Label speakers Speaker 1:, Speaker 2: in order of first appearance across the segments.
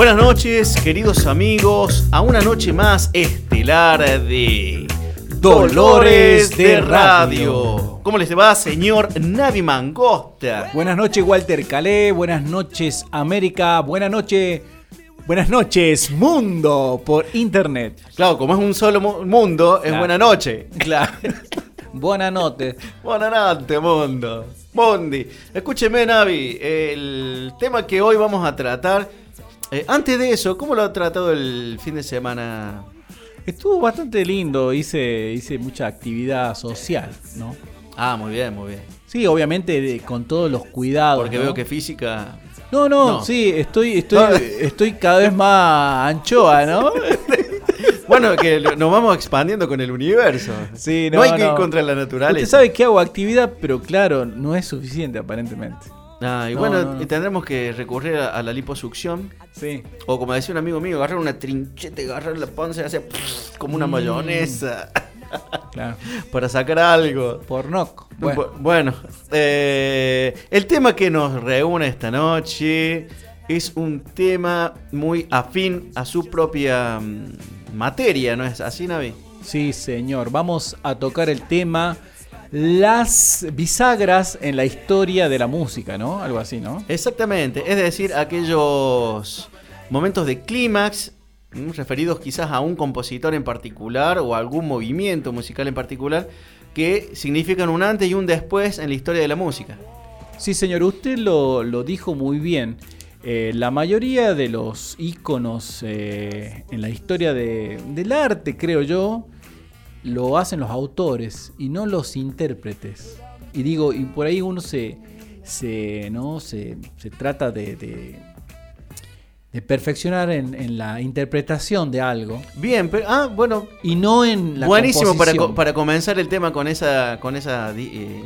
Speaker 1: Buenas noches, queridos amigos, a una noche más estelar de Dolores de Radio. ¿Cómo les va, señor Navi Mangosta?
Speaker 2: Buenas noches, Walter Calé. Buenas noches, América. Buenas noches. Buenas noches, mundo por internet.
Speaker 1: Claro, como es un solo mu- mundo, es
Speaker 2: Claro.
Speaker 1: buena noche.
Speaker 2: Claro. Buenas noches.
Speaker 1: Buenas noches, mundo. Mundi. Escúcheme, Navi, el tema que hoy vamos a tratar. Eh, antes de eso, ¿cómo lo ha tratado el fin de semana?
Speaker 2: Estuvo bastante lindo. Hice, hice mucha actividad social, ¿no?
Speaker 1: Ah, muy bien, muy bien.
Speaker 2: Sí, obviamente de- con todos los cuidados.
Speaker 1: Porque
Speaker 2: ¿no?
Speaker 1: veo que física.
Speaker 2: No, no,
Speaker 1: No.
Speaker 2: sí, estoy, estoy,
Speaker 1: No.
Speaker 2: estoy cada vez más anchoa, ¿no?
Speaker 1: Bueno, que nos vamos expandiendo con el universo.
Speaker 2: Sí,
Speaker 1: no,
Speaker 2: no,
Speaker 1: hay que ir contra la naturaleza.
Speaker 2: Usted sabe que hago actividad, pero claro, no es suficiente aparentemente.
Speaker 1: Ah, y
Speaker 2: No,
Speaker 1: bueno,
Speaker 2: no, no.
Speaker 1: y tendremos que recurrir a, a la liposucción.
Speaker 2: Sí.
Speaker 1: O como decía un amigo mío, agarrar una trincheta y agarrar la panza y hacer como una
Speaker 2: Mm.
Speaker 1: mayonesa
Speaker 2: Claro.
Speaker 1: para sacar algo.
Speaker 2: Pornoc.
Speaker 1: Bueno,
Speaker 2: Bueno,
Speaker 1: bueno, eh, el tema que nos reúne esta noche es un tema muy afín a su propia mm, materia, ¿no es así, Navi?
Speaker 2: sí, señor. Vamos a tocar el tema las bisagras en la historia de la música, ¿no? Algo así, ¿no?
Speaker 1: Exactamente, es decir, aquellos momentos de clímax referidos quizás a un compositor en particular o a algún movimiento musical en particular que significan un antes y un después en la historia de la música.
Speaker 2: Sí, señor, usted lo, lo dijo muy bien. Eh, la mayoría de los íconos eh, en la historia de- del arte, creo yo, lo hacen los autores y no los intérpretes. Y digo, y por ahí uno se, se, ¿no? se, se trata de, de- de perfeccionar en, en la interpretación de algo
Speaker 1: Bien, pero ah, bueno,
Speaker 2: y no en la
Speaker 1: buenísimo para, para comenzar el tema con esa con esa eh,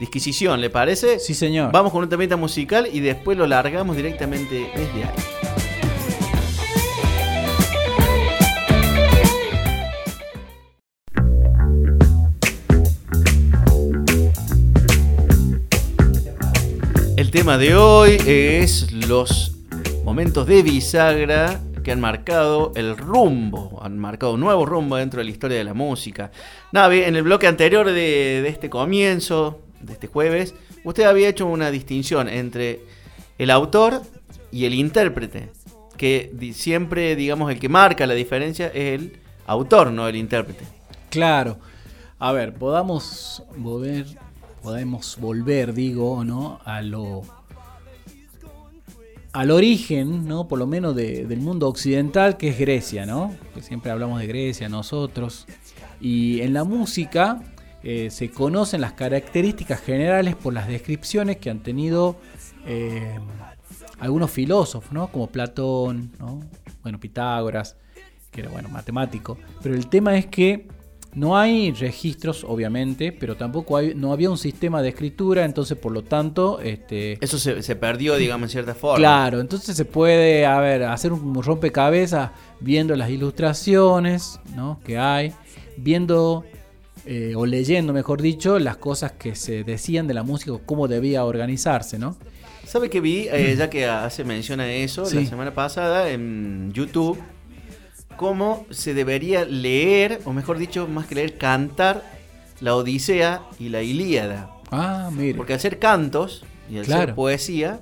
Speaker 1: disquisición, ¿le parece?
Speaker 2: Sí, señor.
Speaker 1: Vamos con un temita musical y después lo largamos directamente desde ahí. El tema de hoy es los momentos de bisagra que han marcado el rumbo, han marcado un nuevo rumbo dentro de la historia de la música. Navi, en el bloque anterior de, de este comienzo, de este jueves, usted había hecho una distinción entre el autor y el intérprete, que siempre, digamos, el que marca la diferencia es el autor, no el intérprete.
Speaker 2: Claro. A ver, podamos volver, podemos volver, digo, ¿no? A lo al origen, ¿no? Por lo menos de- del mundo occidental, que es Grecia, ¿no? Que siempre hablamos de Grecia nosotros. Y en la música eh, se conocen las características generales por las descripciones que han tenido eh, algunos filósofos, ¿no? Como Platón, ¿no? Bueno, Pitágoras, que era bueno, matemático. Pero el tema es que no hay registros, obviamente, pero tampoco hay, no había un sistema de escritura, entonces por lo tanto, este,
Speaker 1: Eso se, se perdió, digamos, en cierta forma.
Speaker 2: claro, entonces se puede, a ver, hacer un rompecabezas viendo las ilustraciones, ¿no? Que hay, viendo eh, o leyendo, mejor dicho, las cosas que se decían de la música, o cómo debía organizarse, ¿no?
Speaker 1: ¿Sabe que vi, eh, ya que hace mención a eso, la semana pasada en YouTube, cómo se debería leer, o mejor dicho, más que leer, cantar la Odisea y la Ilíada?
Speaker 2: Ah, mire.
Speaker 1: Porque al ser cantos y al ser
Speaker 2: Claro.
Speaker 1: poesía,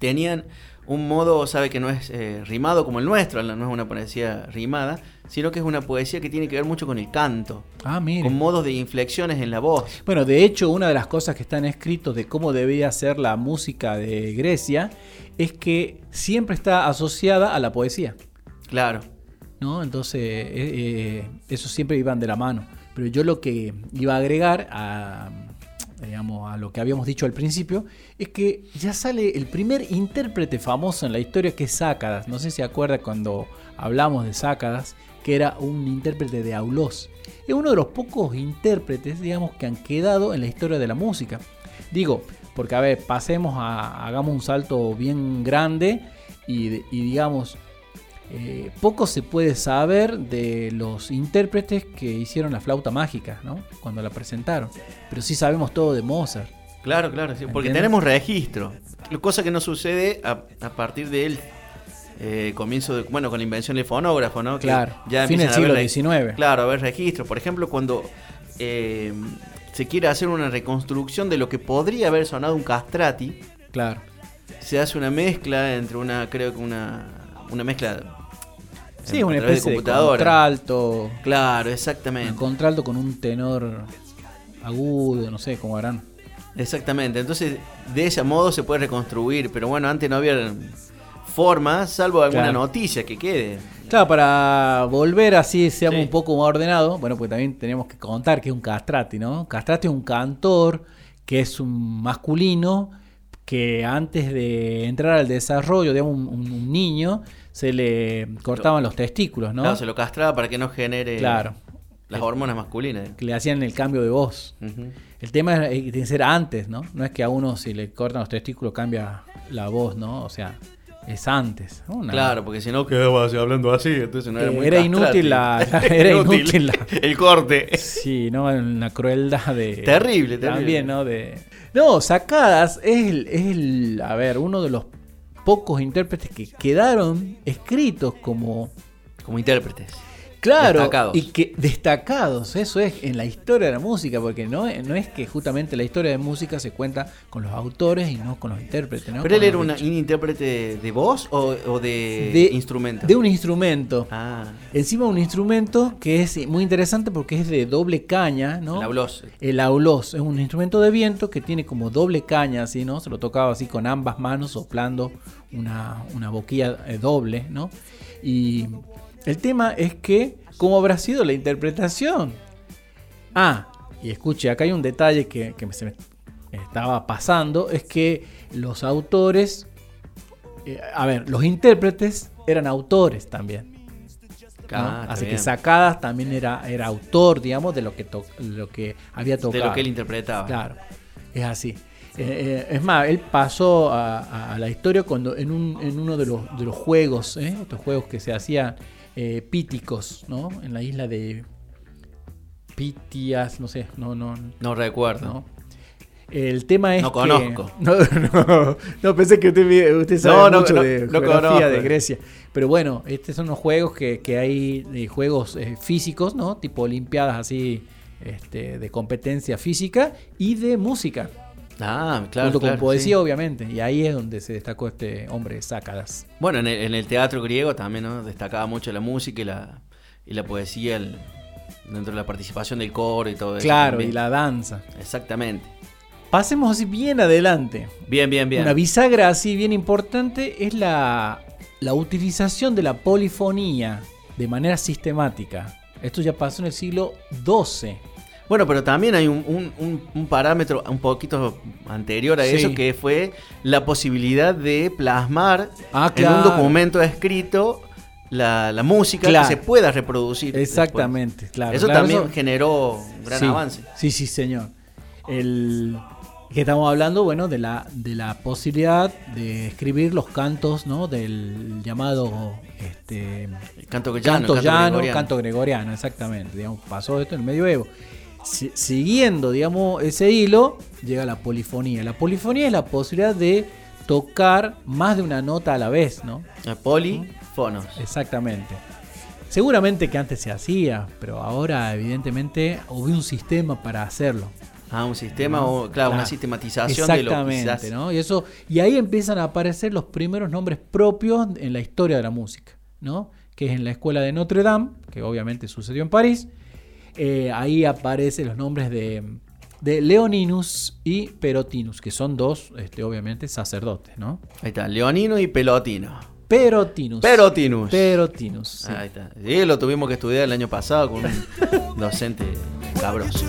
Speaker 1: tenían un modo, sabe que no es eh, rimado como el nuestro, no es una poesía rimada, sino que es una poesía que tiene que ver mucho con el canto,
Speaker 2: Ah, mire.
Speaker 1: con modos de inflexiones en la voz.
Speaker 2: Bueno, de hecho, una de las cosas que están escritos de cómo debía ser la música de Grecia es que siempre está asociada a la poesía,
Speaker 1: Claro.
Speaker 2: ¿No? Entonces, eh, eh, eso siempre iban de la mano. Pero yo lo que iba a agregar a, digamos, a lo que habíamos dicho al principio es que ya sale el primer intérprete famoso en la historia que es Sácadas. No sé si se acuerda cuando hablamos de Sácadas, que era un intérprete de Aulós. Es uno de los pocos intérpretes, digamos, que han quedado en la historia de la música. Digo, porque a ver, pasemos a, hagamos un salto bien grande y, y digamos, eh, poco se puede saber de los intérpretes que hicieron la flauta mágica, ¿no? Cuando la presentaron. Pero sí sabemos todo de Mozart.
Speaker 1: Claro, claro, sí, porque tenemos registro. Cosa que no sucede a, a partir del eh, comienzo de, bueno, con la invención del fonógrafo, ¿no? Que
Speaker 2: Claro,
Speaker 1: ya
Speaker 2: fin del
Speaker 1: haber
Speaker 2: siglo XIX.
Speaker 1: Claro, a ver registros. Por ejemplo, cuando eh, se quiere hacer una reconstrucción de lo que podría haber sonado un castrati,
Speaker 2: Claro.
Speaker 1: se hace una mezcla entre una, creo que una, una mezcla
Speaker 2: Sí,
Speaker 1: a
Speaker 2: una especie de,
Speaker 1: computadora.
Speaker 2: contralto.
Speaker 1: Claro,
Speaker 2: Un
Speaker 1: exactamente.
Speaker 2: contralto con un tenor agudo, no sé cómo harán.
Speaker 1: Exactamente. Entonces, de ese modo se puede reconstruir, pero bueno, antes no había forma, salvo alguna
Speaker 2: Claro.
Speaker 1: noticia que quede.
Speaker 2: Claro, para volver así, seamos
Speaker 1: Sí.
Speaker 2: un poco más ordenados, bueno, pues también tenemos que contar que es un castrati, ¿no? Castrati es un cantor que es un masculino que antes de entrar al desarrollo, digamos, un, un- un niño, se le cortaban los testículos, ¿no?
Speaker 1: Claro, se lo castraba para que no genere
Speaker 2: Claro.
Speaker 1: las hormonas masculinas.
Speaker 2: Que le hacían el cambio de voz. El tema es, eh, tiene que ser antes, ¿no? No es que a uno si le cortan los testículos cambia la voz, ¿no? O sea, es antes. ¿no? Una-
Speaker 1: Claro, porque si no quedaba así hablando así, entonces no era
Speaker 2: Eh,
Speaker 1: muy
Speaker 2: era inútil la- la- era inútil la-
Speaker 1: el corte.
Speaker 2: Sí, ¿no? Una crueldad de...
Speaker 1: Terrible, terrible.
Speaker 2: También, ¿no? De... No, Sacadas es el, es el, a ver, uno de los pocos intérpretes que quedaron escritos como...
Speaker 1: Como intérpretes.
Speaker 2: Claro,
Speaker 1: Destacados.
Speaker 2: y que destacados, eso es en la historia de la música, porque no, es- no es que justamente la historia de música se cuenta con los autores y no con los intérpretes, ¿no?
Speaker 1: ¿Pero él era una- un intérprete de voz o, o de,
Speaker 2: De-
Speaker 1: instrumento?
Speaker 2: De un instrumento.
Speaker 1: Ah,
Speaker 2: Encima un instrumento que es muy interesante porque es de doble caña, ¿no?
Speaker 1: el aulós.
Speaker 2: El aulós es un instrumento de viento que tiene como doble caña, así, ¿no? Se lo tocaba así con ambas manos, soplando una, una boquilla eh, doble, ¿no? Y el tema es que, ¿cómo habrá sido la interpretación? Ah, y escuche, acá hay un detalle que, que se me estaba pasando, es que los autores, eh, a ver, los intérpretes eran autores también. ¿no?
Speaker 1: Ah,
Speaker 2: Así que. Sacadas también era, era autor, digamos, de lo que, to- lo que había
Speaker 1: De
Speaker 2: tocado.
Speaker 1: lo que él interpretaba.
Speaker 2: Claro, es así. Eh, eh, es más, él pasó a la historia cuando en, un, en uno de los, de los juegos, ¿eh? estos juegos que se hacían eh, píticos, ¿no? En la isla de Pitias, no sé, no, no,
Speaker 1: No recuerdo.
Speaker 2: no. El tema es
Speaker 1: No
Speaker 2: que-
Speaker 1: conozco.
Speaker 2: No, no, no, pensé que usted, usted sabe
Speaker 1: No,
Speaker 2: mucho de geografía de Grecia. Pero bueno, estos son los juegos que, que hay, de juegos eh, físicos, ¿no? Tipo olimpiadas así, este, de competencia física y de música.
Speaker 1: Ah, claro.
Speaker 2: junto
Speaker 1: claro,
Speaker 2: con poesía,
Speaker 1: sí.
Speaker 2: obviamente. Y ahí es donde se destacó este hombre Sácadas.
Speaker 1: Bueno, en el, en el teatro griego también ¿no? destacaba mucho la música y la, y la poesía el- dentro de la participación del coro y todo eso.
Speaker 2: Claro,
Speaker 1: también.
Speaker 2: y la danza.
Speaker 1: Exactamente.
Speaker 2: Pasemos así bien adelante.
Speaker 1: Bien, bien, bien.
Speaker 2: Una bisagra así bien importante es la, la utilización de la polifonía de manera sistemática. Esto ya pasó en el siglo XII.
Speaker 1: Bueno, pero también hay un, un- un- un parámetro un poquito anterior a
Speaker 2: Sí.
Speaker 1: eso que fue la posibilidad de plasmar
Speaker 2: Ah,
Speaker 1: en un documento escrito la, la música
Speaker 2: Claro.
Speaker 1: que se pueda reproducir.
Speaker 2: Exactamente,
Speaker 1: después.
Speaker 2: claro.
Speaker 1: Eso
Speaker 2: Claro,
Speaker 1: también
Speaker 2: eso-
Speaker 1: generó un gran
Speaker 2: sí,
Speaker 1: avance.
Speaker 2: Sí, sí, señor. El que estamos hablando, bueno, de la, de la posibilidad de escribir los cantos, ¿no? Del llamado este,
Speaker 1: El canto llano,
Speaker 2: canto
Speaker 1: el canto
Speaker 2: llano,
Speaker 1: gregoriano.
Speaker 2: canto gregoriano, exactamente. Digamos, pasó esto en el medioevo. Si- siguiendo, digamos, ese hilo, llega la polifonía. La polifonía es la posibilidad de tocar más de una nota a la vez, ¿no?
Speaker 1: Polifonos.
Speaker 2: Exactamente. Seguramente que antes se hacía, pero ahora evidentemente hubo un sistema para hacerlo.
Speaker 1: Ah, un sistema,
Speaker 2: ¿no?
Speaker 1: o, claro, una sistematización de lo que
Speaker 2: Exactamente. ¿no? Y eso y ahí empiezan a aparecer los primeros nombres propios en la historia de la música, ¿no? Que es en la escuela de Notre Dame, que obviamente sucedió en París. Eh, ahí aparecen los nombres de, de Leoninus y Perotinus, que son dos, este, obviamente, sacerdotes, ¿no?
Speaker 1: Ahí está, Leonino y Pelotino.
Speaker 2: Perotinus.
Speaker 1: Perotinus.
Speaker 2: Perotinus. sí.
Speaker 1: Ahí está. Sí, lo tuvimos que estudiar el año pasado con un docente cabroso.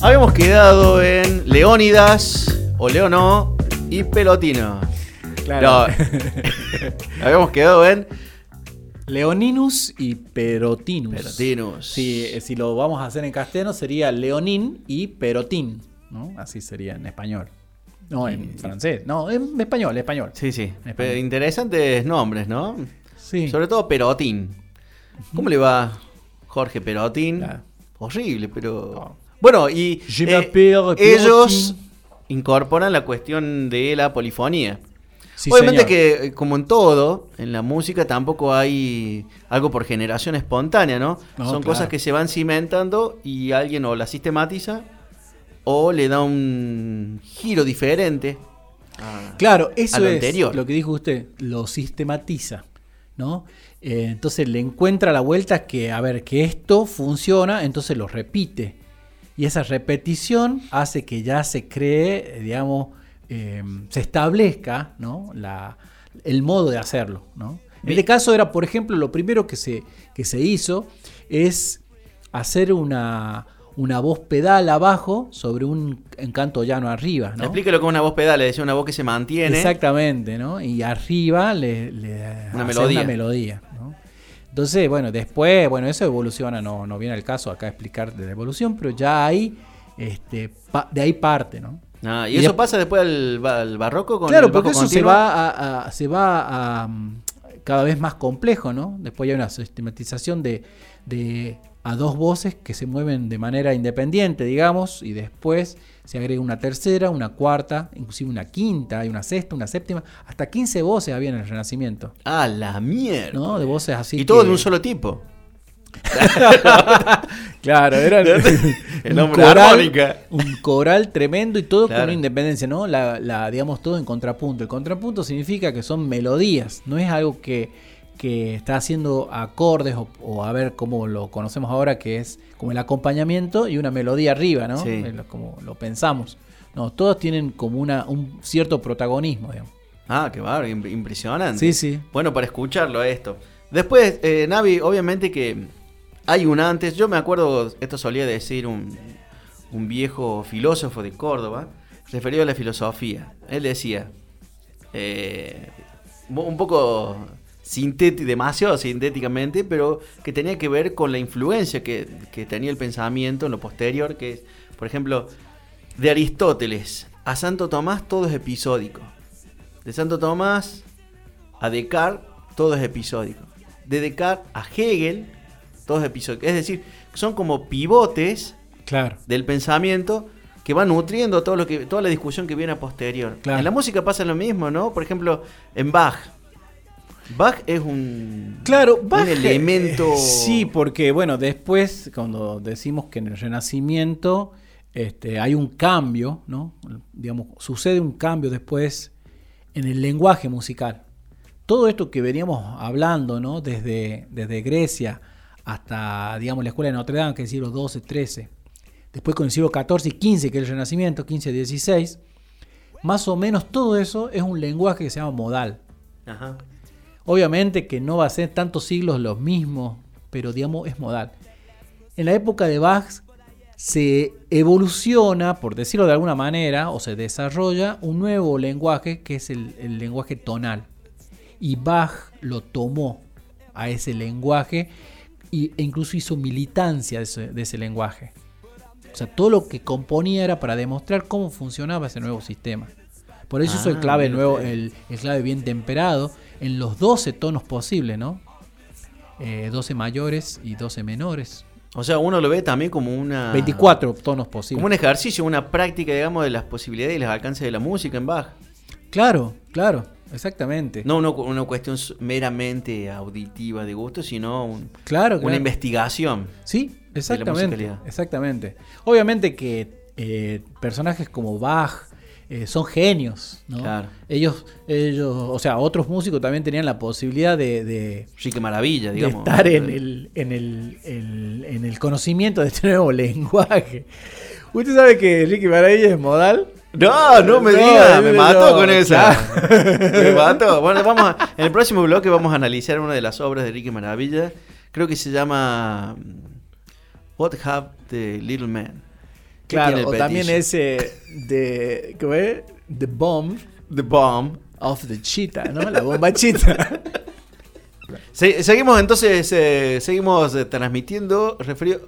Speaker 1: Habíamos quedado en Leónidas, o Leono y Pelotino.
Speaker 2: Claro.
Speaker 1: No, habíamos quedado en
Speaker 2: Leoninus y Perotinus.
Speaker 1: Perotinus.
Speaker 2: Si, eh, si lo vamos a hacer en castellano sería Leonín y Perotín, ¿no? Así sería en español. No, en francés. No, en español, español.
Speaker 1: Sí, sí.
Speaker 2: español.
Speaker 1: Interesantes nombres, ¿no?
Speaker 2: Sí.
Speaker 1: Sobre todo Perotín. ¿Cómo le va Jorge Perotín?
Speaker 2: Claro.
Speaker 1: horrible, pero... Bueno, y eh, ellos. Incorporan la cuestión de la polifonía.
Speaker 2: Sí,
Speaker 1: Obviamente
Speaker 2: señor.
Speaker 1: que, eh, como en todo, en la música tampoco hay algo por generación espontánea, ¿no?
Speaker 2: No,
Speaker 1: Son
Speaker 2: claro.
Speaker 1: cosas que se van cimentando y alguien o la sistematiza o le da un giro diferente. a-
Speaker 2: Claro, eso
Speaker 1: a lo
Speaker 2: es
Speaker 1: anterior.
Speaker 2: lo que dijo usted, lo sistematiza, ¿no? Eh, entonces le encuentra la vuelta que, a ver, que esto funciona, entonces lo repite. Y esa repetición hace que ya se cree, eh, digamos, eh, se establezca, ¿no? La, el modo de hacerlo, ¿no? En este caso era, por ejemplo, lo primero que se, que se hizo es hacer una, una voz pedal abajo sobre un encanto llano arriba, ¿no?
Speaker 1: Explíquelo con una voz pedal, es decir, una voz que se mantiene.
Speaker 2: Exactamente, ¿no? Y arriba le, le hace
Speaker 1: melodía.
Speaker 2: una melodía. Entonces, bueno, después, bueno, eso evoluciona, no, no viene el caso acá explicar de la evolución, pero ya hay, este, pa- de ahí parte, ¿no?
Speaker 1: Ah, ¿Y,
Speaker 2: Y
Speaker 1: eso pasa después al, ba- al barroco con
Speaker 2: claro,
Speaker 1: el
Speaker 2: porque eso se va a, a- se va a mm, cada vez más complejo, ¿no? Después hay una sistematización de, de a dos voces que se mueven de manera independiente, digamos, y después se agrega una tercera, una cuarta, inclusive una quinta, hay una sexta, una séptima, hasta 15 voces había en el Renacimiento,
Speaker 1: Ah, la mierda.
Speaker 2: ¿no? De voces así.
Speaker 1: y todo de un solo tipo.
Speaker 2: Claro, era
Speaker 1: El
Speaker 2: un
Speaker 1: hombre
Speaker 2: coral,
Speaker 1: armónica.
Speaker 2: un coral tremendo y todo
Speaker 1: Claro.
Speaker 2: con una independencia, ¿no? La, la, digamos, todo en contrapunto. El contrapunto significa que son melodías, no es algo que, que está haciendo acordes o, o a ver cómo lo conocemos ahora, que es como el acompañamiento y una melodía arriba, ¿no?
Speaker 1: Sí.
Speaker 2: Como lo pensamos. No, todos tienen como una, un cierto protagonismo, digamos.
Speaker 1: Ah, qué bárbaro, im- impresionante.
Speaker 2: Sí, sí.
Speaker 1: Bueno, para escucharlo esto. Después, eh, Navi, obviamente que hay un antes. Yo me acuerdo, esto solía decir un, un viejo filósofo de Córdoba, referido a la filosofía. Él decía, eh, un poco sintéti- demasiado sintéticamente, pero que tenía que ver con la influencia que, que tenía el pensamiento en lo posterior, que es, por ejemplo, de Aristóteles a Santo Tomás todo es episódico. De Santo Tomás a Descartes todo es episódico. De Descartes a Hegel todo es episódico. Es decir, son como pivotes
Speaker 2: Claro.
Speaker 1: del pensamiento que van nutriendo todo lo que, toda la discusión que viene a posterior.
Speaker 2: Claro.
Speaker 1: En la música pasa lo mismo, ¿no? Por ejemplo, en Bach. Bach es un,
Speaker 2: Claro,
Speaker 1: un
Speaker 2: Bach,
Speaker 1: elemento...
Speaker 2: eh, Sí, porque bueno, después cuando decimos que en el Renacimiento este, hay un cambio, ¿no? Digamos, sucede un cambio después en el lenguaje musical. Todo esto que veníamos hablando, ¿no? Desde, desde Grecia hasta, digamos, la escuela de Notre Dame, que es el siglo XII, XIII. Después con el siglo XIV y XV, que es el Renacimiento, XV, XVI. Más o menos todo eso es un lenguaje que se llama modal.
Speaker 1: Ajá.
Speaker 2: Obviamente que no va a ser tantos siglos los mismos, pero digamos es modal. En la época de Bach se evoluciona, por decirlo de alguna manera, o se desarrolla un nuevo lenguaje que es el, el lenguaje tonal. Y Bach lo tomó a ese lenguaje y- e incluso hizo militancia de ese, de ese lenguaje. O sea, todo lo que componía era para demostrar cómo funcionaba ese nuevo sistema. Por eso
Speaker 1: Ah,
Speaker 2: clave
Speaker 1: mire
Speaker 2: nuevo, el clave bien temperado en los 12 tonos posibles, ¿no? Eh, 12 mayores y 12 menores.
Speaker 1: O sea, uno lo ve también como una...
Speaker 2: 24 tonos posibles.
Speaker 1: Como un ejercicio, una práctica, digamos, de las posibilidades y los alcances de la música en Bach.
Speaker 2: Claro, claro, exactamente.
Speaker 1: No una, una cuestión meramente auditiva de gusto, sino un-
Speaker 2: claro,
Speaker 1: una
Speaker 2: claro.
Speaker 1: investigación.
Speaker 2: Sí, exactamente.
Speaker 1: musicalidad.
Speaker 2: Exactamente. Obviamente que eh, personajes como Bach eh, son genios, ¿no?
Speaker 1: Claro.
Speaker 2: Ellos, ellos, o sea, otros músicos también tenían la posibilidad de, de-
Speaker 1: Sí, qué maravilla,
Speaker 2: de
Speaker 1: digamos.
Speaker 2: estar en el, en, el, el- en el conocimiento de este nuevo lenguaje. ¿Usted sabe que Ricky Maravilla es modal?
Speaker 1: No, no me
Speaker 2: No,
Speaker 1: diga, me mató
Speaker 2: no,
Speaker 1: con esa.
Speaker 2: claro.
Speaker 1: me mató. Bueno, vamos a- en el próximo bloque vamos a analizar una de las obras de Ricky Maravilla. Creo que se llama mm, What Have the Little Man. ¿Qué tiene
Speaker 2: Claro, o también ese de, ¿cómo es? The Bomb
Speaker 1: The Bomb.
Speaker 2: of the Cheetah, ¿no? La bomba.
Speaker 1: Se- seguimos entonces, eh, seguimos eh, transmitiendo. Referido...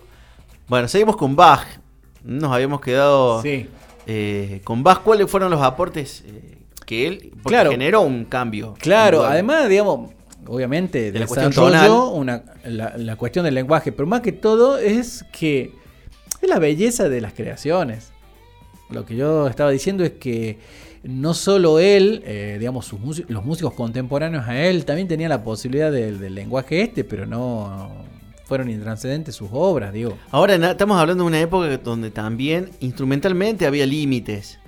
Speaker 1: Bueno, seguimos con Bach. Nos habíamos quedado
Speaker 2: Sí.
Speaker 1: eh, con Bach. ¿Cuáles fueron los aportes eh, que él
Speaker 2: Claro.
Speaker 1: generó un cambio?
Speaker 2: Claro, además, digamos, obviamente,
Speaker 1: De la cuestión
Speaker 2: una, la, la cuestión del lenguaje, pero más que todo es que es la belleza de las creaciones. Lo que yo estaba diciendo es que no solo él, eh, digamos, sus los músicos contemporáneos a él también tenían la posibilidad del, del lenguaje este, pero no fueron intranscendentes sus obras, digo.
Speaker 1: Ahora estamos hablando de una época donde también instrumentalmente había límites.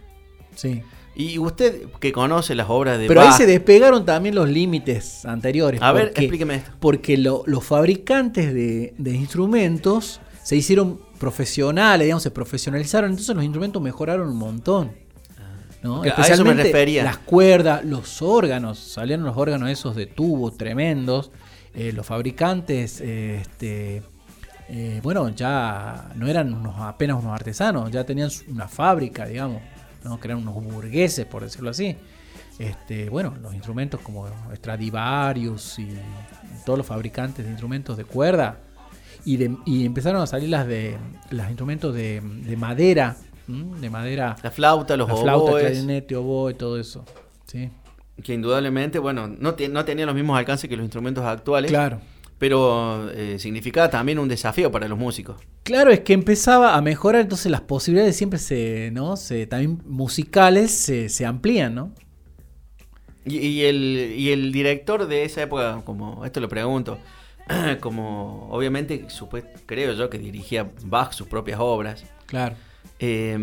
Speaker 2: Sí.
Speaker 1: Y usted que conoce las obras de
Speaker 2: Pero ahí se despegaron también los límites anteriores.
Speaker 1: A ver, explíqueme esto.
Speaker 2: Porque lo- los fabricantes de, de instrumentos se hicieron profesionales, digamos, se profesionalizaron, entonces los instrumentos mejoraron un montón. ¿no?
Speaker 1: Que a eso me refería.
Speaker 2: las cuerdas, los órganos, salieron los órganos esos de tubo tremendos. eh, los fabricantes, eh, este, eh, bueno, ya no eran unos, apenas unos artesanos, ya tenían una fábrica, digamos, ¿no? que eran unos burgueses, por decirlo así. Este, bueno, los instrumentos como Stradivarius y todos los fabricantes de instrumentos de cuerda. Y, de- y empezaron a salir las de los instrumentos de, de madera, ¿m? de madera,
Speaker 1: la flauta, los
Speaker 2: la flauta,
Speaker 1: oboes,
Speaker 2: clarinete, oboe, todo eso. Sí,
Speaker 1: que indudablemente, bueno, no, te- no tenían los mismos alcances que los instrumentos actuales,
Speaker 2: claro.
Speaker 1: pero eh, significaba también un desafío para los músicos.
Speaker 2: Claro, es que empezaba a mejorar, entonces las posibilidades siempre se, ¿no? Se, también musicales se, se amplían, ¿no?
Speaker 1: Y, y el, y el director de esa época, como esto lo pregunto, como obviamente creo yo que dirigía Bach sus propias obras,
Speaker 2: Claro.
Speaker 1: eh,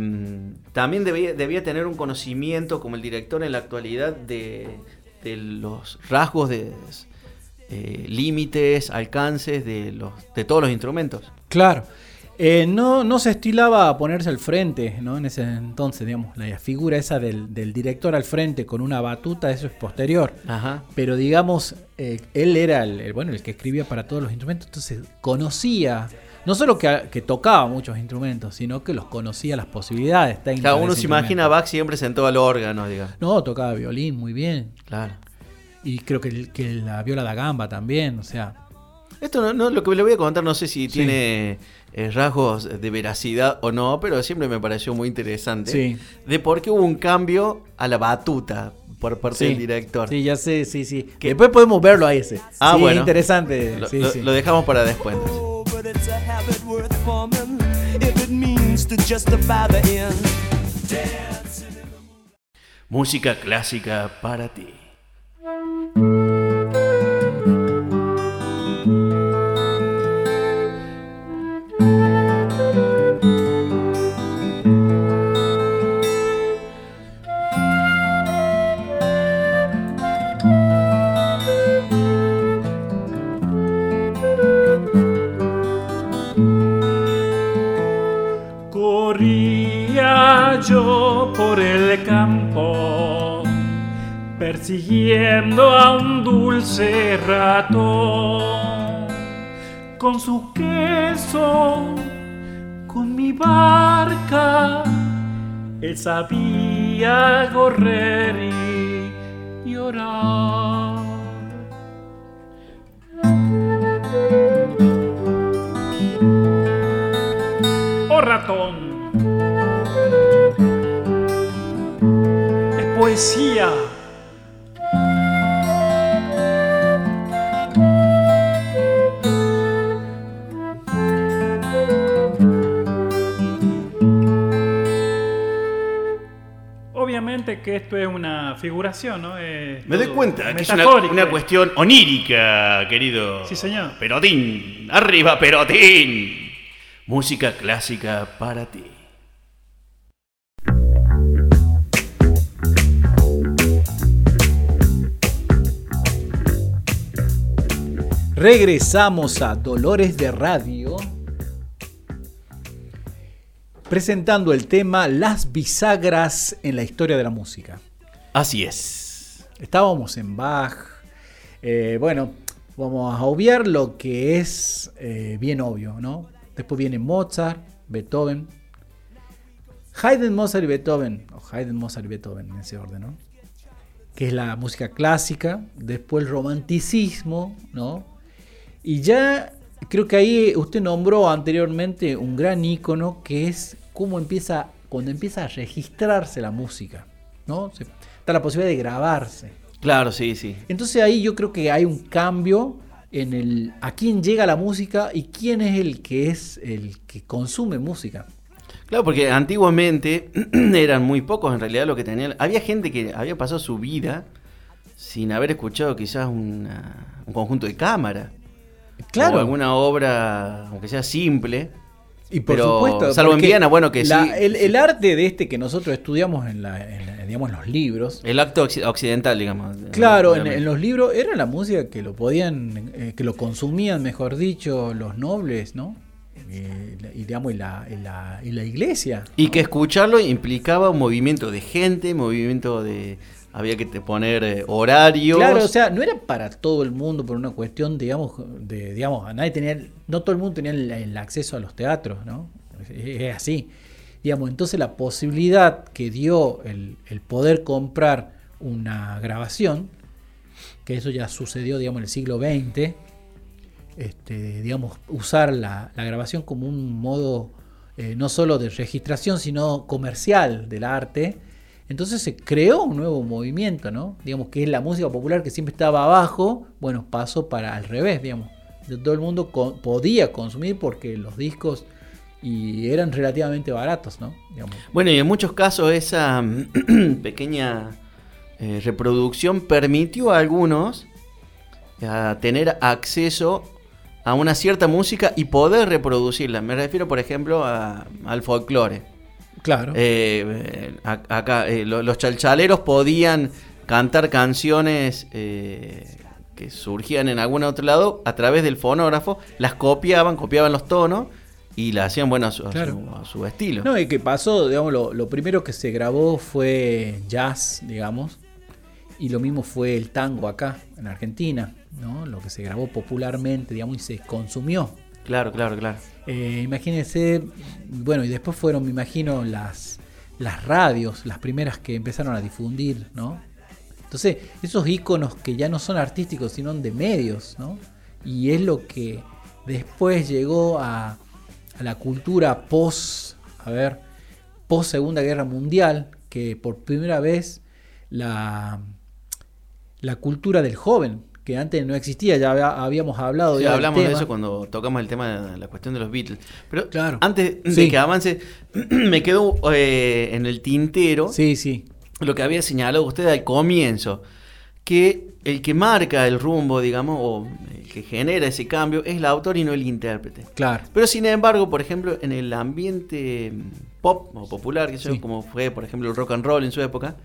Speaker 1: también debía, debía tener un conocimiento como el director en la actualidad de, de los rasgos de eh, límites, alcances de, los, de todos los instrumentos.
Speaker 2: Claro. Eh, no, no se estilaba a ponerse al frente, ¿no? En ese entonces, digamos, la figura esa del, del director al frente con una batuta, eso es posterior.
Speaker 1: Ajá.
Speaker 2: Pero digamos, eh, él era el, el, bueno, el que escribía para todos los instrumentos, entonces conocía, no solo que, que tocaba muchos instrumentos, sino que los conocía las posibilidades técnicas. De
Speaker 1: uno se imagina a. Bach siempre sentado al órgano, digamos.
Speaker 2: No, tocaba violín muy bien.
Speaker 1: Claro.
Speaker 2: Y creo que, que la viola da gamba también, o sea.
Speaker 1: Esto no, no- lo que le voy a contar no sé si
Speaker 2: Sí.
Speaker 1: tiene eh, rasgos de veracidad o no, pero siempre me pareció muy interesante.
Speaker 2: Sí.
Speaker 1: De por qué hubo un cambio a la batuta por parte
Speaker 2: Sí,
Speaker 1: del director.
Speaker 2: Sí, ya sé, sí, sí.
Speaker 1: ¿Qué?
Speaker 2: Después podemos verlo a ese.
Speaker 1: Ah,
Speaker 2: sí,
Speaker 1: bueno.
Speaker 2: interesante.
Speaker 1: Lo,
Speaker 2: sí,
Speaker 1: lo- dejamos para después. entonces.
Speaker 3: Oh, but it's
Speaker 4: persiguiendo a un dulce ratón, con su queso, con mi barca, él sabía correr y llorar. Oh ratón. Es poesía. Que esto es una figuración, ¿no? Es
Speaker 1: Me doy cuenta que es una, una cuestión onírica, querido.
Speaker 4: Sí, señor.
Speaker 1: Perotín, arriba Perotín. Música clásica para ti.
Speaker 2: Regresamos a Dolores de Radio. Presentando el tema Las bisagras en la historia de la música.
Speaker 1: Así es.
Speaker 2: Estábamos en Bach. Eh, bueno, vamos a obviar lo que es eh, bien obvio, ¿no? Después viene Mozart, Beethoven. Haydn, Mozart y Beethoven. O Haydn, Mozart y Beethoven en ese orden, ¿no? Que es la música clásica. Después el romanticismo, ¿no? Y ya creo que ahí usted nombró anteriormente un gran ícono que es cómo empieza, cuando empieza a registrarse la música, ¿no? Se- está la posibilidad de grabarse.
Speaker 1: Claro, sí, sí.
Speaker 2: Entonces ahí yo creo que hay un cambio en el a quién llega la música y quién es el que es el que consume música.
Speaker 1: Claro, porque antiguamente eran muy pocos en realidad lo que tenían. Había gente que había pasado su vida sin haber escuchado quizás una- un conjunto de cámara.
Speaker 2: Claro.
Speaker 1: O alguna obra, aunque sea simple.
Speaker 2: Y por
Speaker 1: Pero,
Speaker 2: supuesto,
Speaker 1: salvo en Viena, bueno, que
Speaker 2: la-
Speaker 1: sí-
Speaker 2: El, el arte de este que nosotros estudiamos en, la, en la- digamos, en los libros,
Speaker 1: El acto occi- occidental, digamos.
Speaker 2: Claro, en, los libros era la música que lo podían, eh, que lo consumían, mejor dicho, los nobles, ¿no? Eh, y digamos, y la, y la, y la iglesia.
Speaker 1: Y
Speaker 2: ¿no?
Speaker 1: que escucharlo implicaba un movimiento de gente, movimiento de... Había que poner eh, horarios.
Speaker 2: Claro, o sea, no era para todo el mundo por una cuestión, digamos, de, digamos, a nadie tenía, no todo el mundo tenía el, acceso a los teatros, ¿no? Es, así. Digamos, entonces la posibilidad que dio el, poder comprar una grabación, que eso ya sucedió, digamos, en el siglo XX, este, digamos, usar la, la grabación como un modo eh, no solo de registración, sino comercial del arte. Entonces se creó un nuevo movimiento, ¿no? Digamos que es la música popular que siempre estaba abajo, bueno, pasó para al revés, digamos. Todo el mundo podía consumir porque los discos y eran relativamente baratos, ¿no?
Speaker 1: Bueno, y en muchos casos esa pequeña eh, reproducción permitió a algunos a tener acceso a una cierta música y poder reproducirla. Me refiero, por ejemplo, al folclore.
Speaker 2: Claro.
Speaker 1: Eh, eh, acá eh, lo- los chalchaleros podían cantar canciones eh, que surgían en algún otro lado a través del fonógrafo, las copiaban, copiaban los tonos y la hacían bueno a su, a su- a su estilo.
Speaker 2: No, y que pasó, digamos, lo, lo primero que se grabó fue jazz, digamos, y lo mismo fue el tango acá, en Argentina, ¿no? Lo que se grabó popularmente, digamos, y se consumió.
Speaker 1: Claro, claro, claro.
Speaker 2: Eh, imagínense, bueno, y después fueron, me imagino, las, las radios, las primeras que empezaron a difundir, ¿no? Entonces, esos iconos que ya no son artísticos, sino de medios, ¿no? Y es lo que después llegó a, la cultura post, a ver, post Segunda Guerra Mundial, que por primera vez la, la cultura del joven, que antes no existía, ya había- habíamos hablado
Speaker 1: Sí,
Speaker 2: ya del
Speaker 1: hablamos de eso cuando tocamos el tema de la cuestión de los Beatles. Pero
Speaker 2: Claro.
Speaker 1: antes de
Speaker 2: Sí.
Speaker 1: que avance, me quedó eh, en el tintero
Speaker 2: Sí, sí.
Speaker 1: lo que había señalado usted al comienzo, que el que marca el rumbo, digamos, o el que genera ese cambio es el autor y no el intérprete.
Speaker 2: Claro.
Speaker 1: Pero sin embargo, por ejemplo, en el ambiente pop o popular, que
Speaker 2: Sí.
Speaker 1: como fue, por ejemplo, el rock and roll en su época,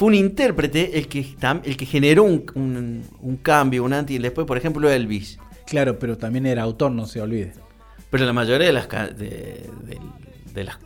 Speaker 1: fue un intérprete el que, el que generó un, un- un cambio, un antes y después, por ejemplo, Elvis.
Speaker 2: Claro, pero también era autor, no se olvide.
Speaker 1: Pero la mayoría de las de, de- de las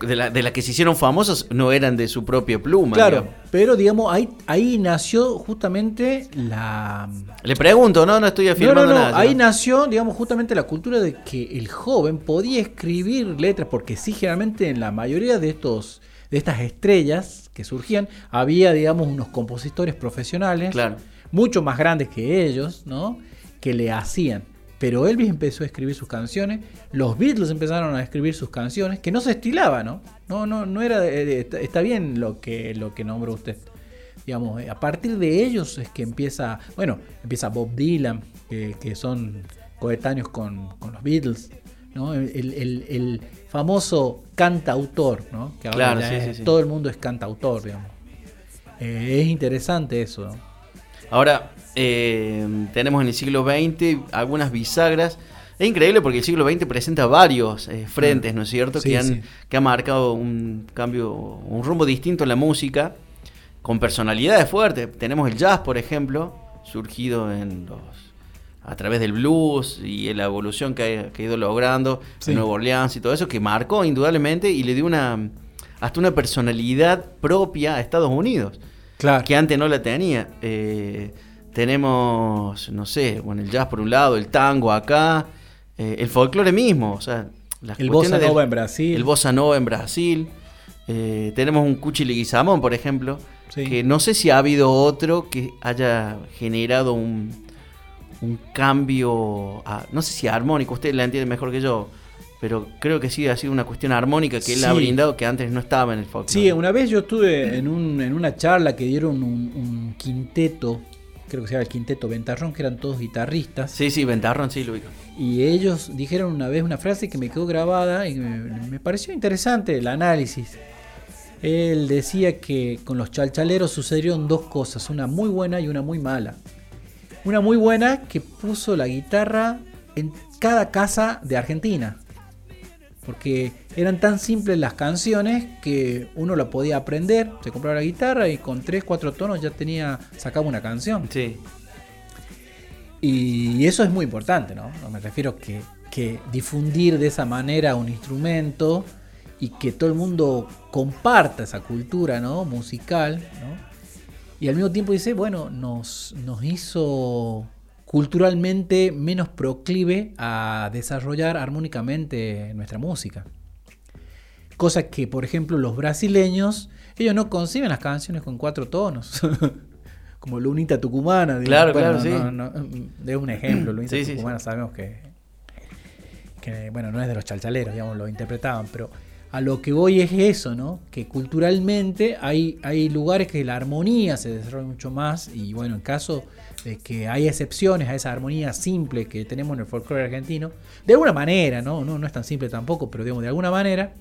Speaker 1: de, la- de las que se hicieron famosas no eran de su propia pluma.
Speaker 2: Claro,
Speaker 1: digamos.
Speaker 2: pero digamos, ahí, ahí nació justamente la...
Speaker 1: Le pregunto, no, no estoy afirmando
Speaker 2: no, no,
Speaker 1: nada.
Speaker 2: ahí nació, digamos, justamente la cultura de que el joven podía escribir letras, porque sí, generalmente en la mayoría de estos de estas estrellas que surgían, había, digamos, unos compositores profesionales,
Speaker 1: Claro.
Speaker 2: mucho más grandes que ellos, ¿no? Que le hacían. Pero Elvis empezó a escribir sus canciones, los Beatles empezaron a escribir sus canciones, que no se estilaba, ¿no? No, no, no era. eh, está, bien lo que, lo que nombró usted. Digamos, eh, a partir de ellos es que empieza, bueno, empieza Bob Dylan, que, que son coetáneos con, con los Beatles, ¿no? El, el- el famoso cantautor, ¿no? Que ahora
Speaker 1: Claro,
Speaker 2: ya
Speaker 1: sí,
Speaker 2: es-
Speaker 1: sí, sí.
Speaker 2: todo el mundo es cantautor, digamos. Eh, es interesante eso, ¿no?
Speaker 1: Ahora, eh, tenemos en el siglo XX algunas bisagras. Es increíble porque el siglo XX presenta varios eh, frentes, ¿no es cierto?
Speaker 2: Sí,
Speaker 1: que, han,
Speaker 2: sí.
Speaker 1: que han marcado un cambio, un rumbo distinto en la música, con personalidades fuertes. Tenemos el jazz, por ejemplo, surgido en los a través del blues y la evolución que ha, que ha ido logrando
Speaker 2: Sí.
Speaker 1: en Nueva Orleans y todo eso, que marcó indudablemente y le dio una hasta una personalidad propia a Estados Unidos
Speaker 2: Claro.
Speaker 1: que antes no la tenía. Eh, tenemos, no sé, bueno, el jazz por un lado, el tango acá, eh, el folclore mismo, o sea, las
Speaker 2: El bossa
Speaker 1: del-
Speaker 2: nova en Brasil.
Speaker 1: El bossa nova en Brasil. Eh, tenemos un Cuchi Leguizamón, por ejemplo,
Speaker 2: Sí.
Speaker 1: que no sé si ha habido otro que haya generado un, un cambio, a- no sé si armónico, usted la entiende mejor que yo, pero creo que sí ha sido una cuestión armónica que él ha brindado que antes no estaba en el folclore.
Speaker 2: Sí, una vez yo estuve en, un- en una charla que dieron un, un quinteto, creo que se llama el quinteto Ventarrón, que eran todos guitarristas.
Speaker 1: Sí, sí, Ventarrón, sí, lo ubico.
Speaker 2: Y ellos dijeron una vez una frase que me quedó grabada y me, me pareció interesante el análisis. Él decía que con los chalchaleros sucedieron dos cosas, una muy buena y una muy mala. Una muy buena que puso la guitarra en cada casa de Argentina. Porque eran tan simples las canciones que uno la podía aprender, se compraba la guitarra y con 3, 4 tonos ya tenía, sacaba una canción.
Speaker 1: Sí.
Speaker 2: Y eso es muy importante, ¿no? Me refiero que, que difundir de esa manera un instrumento y que todo el mundo comparta esa cultura, ¿no? Musical, ¿no? Y al mismo tiempo dice, bueno, nos, nos hizo culturalmente menos proclive a desarrollar armónicamente nuestra música. Cosa que, por ejemplo, los brasileños, ellos no conciben las canciones con cuatro tonos. Como Lunita Tucumana.
Speaker 1: Claro,
Speaker 2: Bueno,
Speaker 1: claro, sí.
Speaker 2: no, no, mm, es un ejemplo. Lunita
Speaker 1: Sí, sí,
Speaker 2: Tucumana sabemos que, que, bueno, no es de los chalchaleros, digamos, lo interpretaban, pero a lo que voy es eso, ¿no? Que culturalmente hay, hay lugares que la armonía se desarrolla mucho más y bueno, en caso de que hay excepciones a esa armonía simple que tenemos en el folclore argentino, de alguna manera, ¿no? No, no es tan simple tampoco, pero digamos, de alguna manera,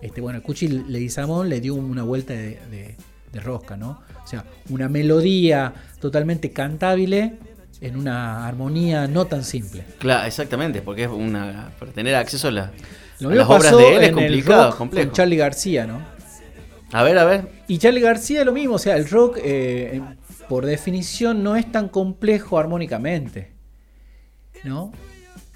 Speaker 2: este, bueno, Cuchi Leguizamón le dio una vuelta de, de- de rosca, ¿no? O sea, una melodía totalmente cantable en una armonía no tan simple.
Speaker 1: Claro, exactamente, porque es una. Para tener acceso a, la-
Speaker 2: Lo
Speaker 1: a
Speaker 2: mismo
Speaker 1: las obras
Speaker 2: pasó
Speaker 1: de él es
Speaker 2: en el
Speaker 1: complicado,
Speaker 2: rock
Speaker 1: complejo.
Speaker 2: con Charlie García, ¿no?
Speaker 1: A ver, a ver.
Speaker 2: Y Charlie García lo mismo, o sea, el rock eh, por definición no es tan complejo armónicamente, ¿no?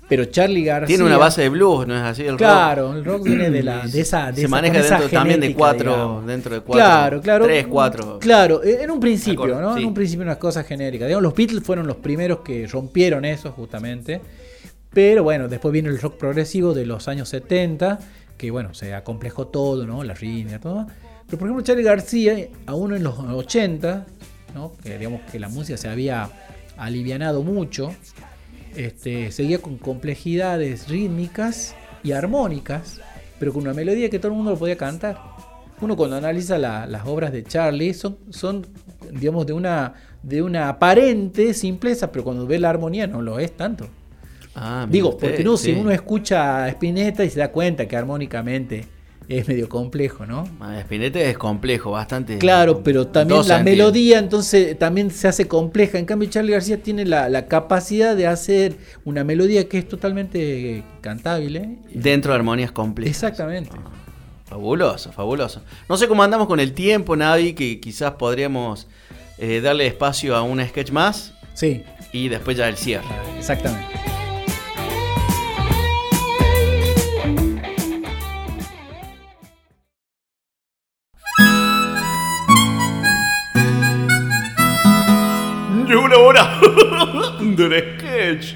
Speaker 2: Pero Charlie García
Speaker 1: Tiene una base de blues, ¿no es así? El rock?
Speaker 2: Claro, el rock viene de la de esa de
Speaker 1: Se
Speaker 2: esa-
Speaker 1: maneja dentro también de cuatro,
Speaker 2: digamos.
Speaker 1: dentro de cuatro.
Speaker 2: Claro, claro.
Speaker 1: Tres, cuatro.
Speaker 2: Claro, eh, en un principio, ¿no?
Speaker 1: sí.
Speaker 2: En un principio unas cosas genéricas. Digamos, los Beatles fueron los primeros que rompieron eso justamente. Pero bueno, después viene el rock progresivo de los años 70, que bueno, se acomplejó todo, ¿no? La rítmica, todo. Pero por ejemplo, Charlie García, aún en los 80, ¿no? Que digamos que la música se había alivianado mucho, este, seguía con complejidades rítmicas y armónicas, pero con una melodía que todo el mundo lo podía cantar. Uno cuando analiza la- las obras de Charlie son, son digamos, de una, de una aparente simpleza, pero cuando ve la armonía no lo es tanto.
Speaker 1: Ah,
Speaker 2: Digo,
Speaker 1: usted,
Speaker 2: porque no,
Speaker 1: sí.
Speaker 2: si uno escucha a Spinetta y se da cuenta que armónicamente es medio complejo, ¿no?
Speaker 1: Ah, Spinetta es complejo, bastante.
Speaker 2: Claro, pero también la melodía entonces también se hace compleja. En cambio, Charlie García tiene la, la capacidad de hacer una melodía que es totalmente cantable.
Speaker 1: Dentro de armonías complejas.
Speaker 2: Exactamente.
Speaker 1: Fabuloso, fabuloso. No sé cómo andamos con el tiempo, Navi, que quizás podríamos eh, darle espacio a un sketch más
Speaker 2: Sí,
Speaker 1: y después ya el cierre.
Speaker 2: exactamente.
Speaker 1: Del sketch.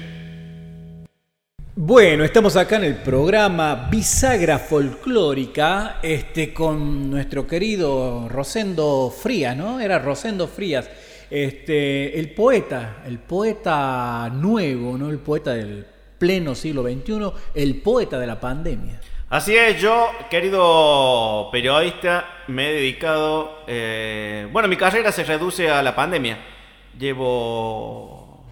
Speaker 2: Bueno, estamos acá en el programa Bisagra Folclórica, este, con nuestro querido Rosendo Frías, ¿no? Era Rosendo Frías, este, el poeta, el poeta nuevo, ¿no? El poeta del pleno siglo XXI, el poeta de la pandemia.
Speaker 1: Así es, yo, querido periodista, me he dedicado. eh, bueno, mi carrera se reduce a la pandemia. Llevo.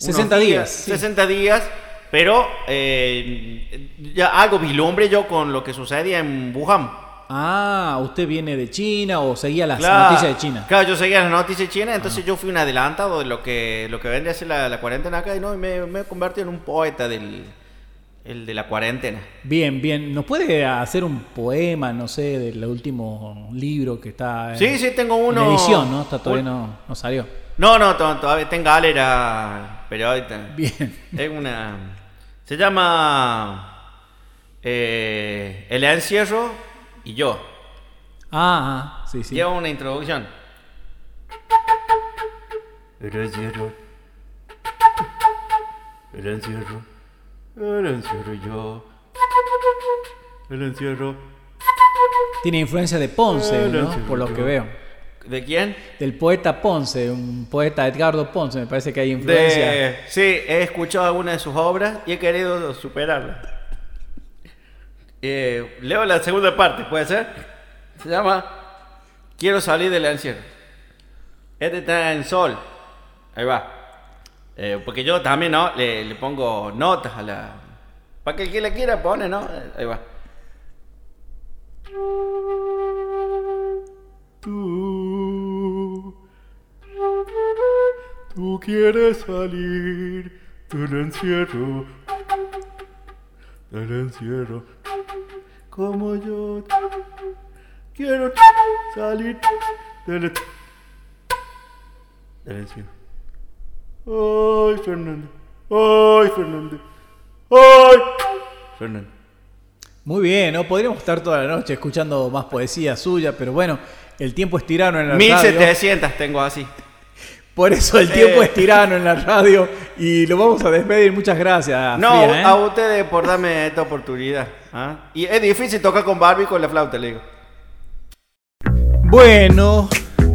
Speaker 1: unos
Speaker 2: 60 días.
Speaker 1: 60 días, pero eh, ya vislumbre yo con lo que sucedía en Wuhan.
Speaker 2: Ah, ¿usted viene de China o seguía las
Speaker 1: Claro,
Speaker 2: noticias de China?
Speaker 1: Claro, yo seguía las noticias de China, entonces yo fui un adelantado de lo que, lo que vendría a ser la, la cuarentena acá y no, me, me he convertido en un poeta del el de la cuarentena.
Speaker 2: Bien, bien. ¿Nos puede hacer un poema, no sé, del último libro que está en,
Speaker 1: Sí, sí, tengo
Speaker 2: en
Speaker 1: uno.
Speaker 2: edición, ¿no? Está todavía no, no salió.
Speaker 1: No, no, to- todavía tengo era periodista.
Speaker 2: Bien.
Speaker 1: Es una. Se llama. eh, El encierro y yo.
Speaker 2: Ah, ah, sí, sí.
Speaker 1: Lleva una introducción. El encierro. El encierro. El encierro y yo. El encierro.
Speaker 2: Tiene influencia de Ponce, ¿no? Por lo que veo.
Speaker 1: ¿De quién?
Speaker 2: Del poeta Ponce, un poeta Edgardo Ponce, me parece que hay influencia.
Speaker 1: De, sí, he escuchado alguna de sus obras y he querido superarla. Eh, leo la segunda parte, ¿puede ser? Se llama Quiero salir del encierro. Este está en sol. Ahí va. Eh, porque yo también, ¿no? Le, le pongo notas a la... Para que el que la quiera pone, ¿no? Ahí va. Tú... Tú quieres salir del encierro. Del encierro. Como yo quiero salir del, del encierro. Ay, Fernando. Ay, Fernando. Ay, Fernando.
Speaker 2: Muy bien, ¿no? Podríamos estar toda la noche escuchando más poesía suya, pero bueno, el tiempo es tirano en la radio.
Speaker 1: 1700 tengo así.
Speaker 2: Por eso el tiempo es tirano en la radio y lo vamos a despedir. Muchas gracias.
Speaker 1: No,
Speaker 2: Fría, ¿eh?
Speaker 1: a ustedes por darme esta oportunidad. ¿ah? Y es difícil tocar con Barbie con la flauta, le digo.
Speaker 2: Bueno,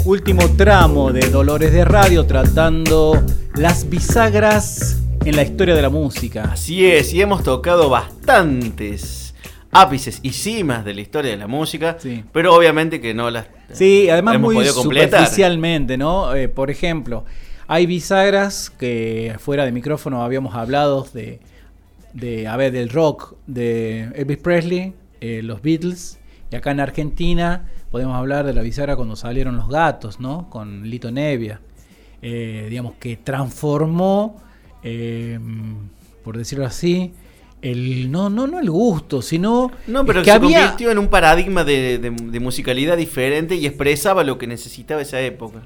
Speaker 2: último tramo de Dolores de Radio tratando las bisagras en la historia de la música.
Speaker 1: Así es, y hemos tocado bastantes ápices y cimas de la historia de la música,
Speaker 2: Sí.
Speaker 1: pero obviamente que no las
Speaker 2: Sí, además
Speaker 1: hemos
Speaker 2: muy superficialmente, ¿no? Eh, por ejemplo, hay bisagras que fuera de micrófono habíamos hablado de, de a ver, del rock de Elvis Presley, eh, los Beatles, y acá en Argentina podemos hablar de la bisagra cuando salieron los gatos, ¿no? Con Lito Nevia, Eh, digamos que transformó, por decirlo así, el no, no, no el gusto, sino
Speaker 1: No, pero
Speaker 2: es
Speaker 1: se convirtió en un paradigma de, de- de musicalidad diferente y expresaba lo que necesitaba esa época.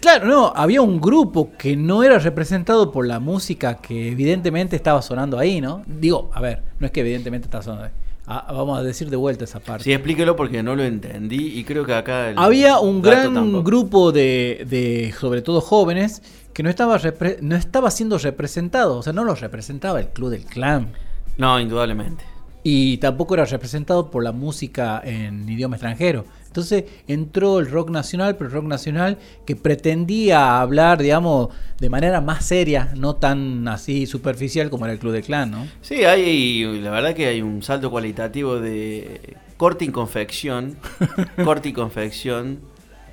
Speaker 2: Claro, no, había un grupo que no era representado por la música que evidentemente estaba sonando ahí, ¿no? Digo, a ver, no es que evidentemente estaba sonando ahí. Ah, vamos a decir de vuelta esa parte.
Speaker 1: Sí, explíquelo porque no lo entendí y creo que acá... el
Speaker 2: Había un gran
Speaker 1: tampoco.
Speaker 2: grupo de, de, sobre todo jóvenes, que no estaba, no estaba siendo representado, o sea, no los representaba el Club del Clan.
Speaker 1: No, indudablemente.
Speaker 2: Y tampoco era representado por la música en idioma extranjero. Entonces entró el rock nacional, pero el rock nacional que pretendía hablar, digamos, de manera más seria, no tan así superficial como era el Club de Clan, ¿no?
Speaker 1: Sí, hay, la verdad que hay un salto cualitativo de corte y confección. corte y confección.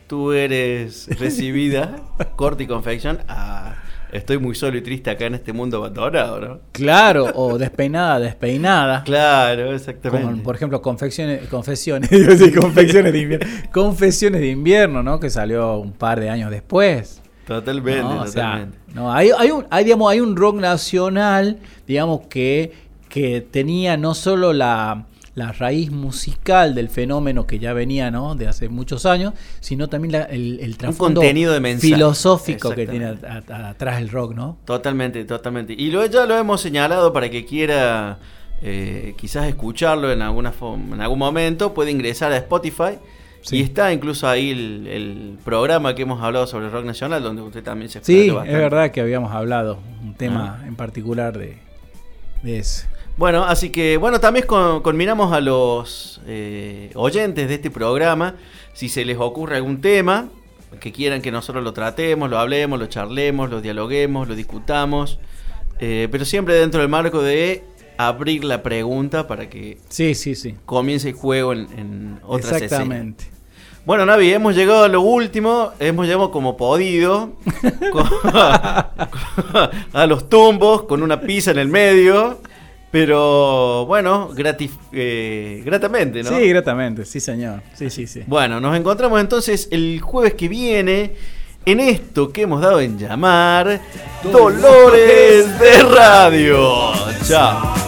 Speaker 1: Tú eres recibida, corte y confección. a estoy muy solo y triste acá en este mundo abandonado, ¿no?
Speaker 2: Claro, o despeinada, despeinada.
Speaker 1: Claro, exactamente.
Speaker 2: Como, por ejemplo, confecciones, confesiones, sí, confecciones de invierno, confesiones de invierno, ¿no? Que salió un par de años después.
Speaker 1: Totalmente,
Speaker 2: ¿no? O sea,
Speaker 1: totalmente.
Speaker 2: no, hay, hay un, hay, digamos, hay un rock nacional, digamos, que, que tenía no solo la, la raíz musical del fenómeno que ya venía, ¿no? De hace muchos años, sino también la- el, el trasfondo
Speaker 1: contenido de mensaje.
Speaker 2: filosófico que tiene
Speaker 1: Exactamente.
Speaker 2: a- a- atrás el rock, ¿no?
Speaker 1: Totalmente, totalmente. Y lo, ya lo hemos señalado para que quiera eh, quizás escucharlo en, alguna en algún momento, puede ingresar a Spotify.
Speaker 2: Sí.
Speaker 1: Y está incluso ahí el, el programa que hemos hablado sobre el rock nacional, donde usted también se
Speaker 2: Sí,
Speaker 1: explayó
Speaker 2: es
Speaker 1: bastante.
Speaker 2: verdad que habíamos hablado un tema
Speaker 1: Ah.
Speaker 2: en particular de, de ese.
Speaker 1: Bueno, así que, bueno, también con, conminamos a los eh, oyentes de este programa, si se les ocurre algún tema que quieran que nosotros lo tratemos, lo hablemos, lo charlemos, lo dialoguemos, lo discutamos, eh, pero siempre dentro del marco de abrir la pregunta para que
Speaker 2: Sí, sí, sí.
Speaker 1: comience el juego en, en escenas.
Speaker 2: Exactamente.
Speaker 1: Bueno, Navi, hemos llegado a lo último, hemos llegado como podido, con- a los tumbos, con una pizza en el medio, pero bueno, eh, gratamente, ¿no?
Speaker 2: Sí, gratamente, sí, señor. Sí, sí, sí.
Speaker 1: Bueno, nos encontramos entonces el jueves que viene en esto que hemos dado en llamar Dolores de Radio. Chao.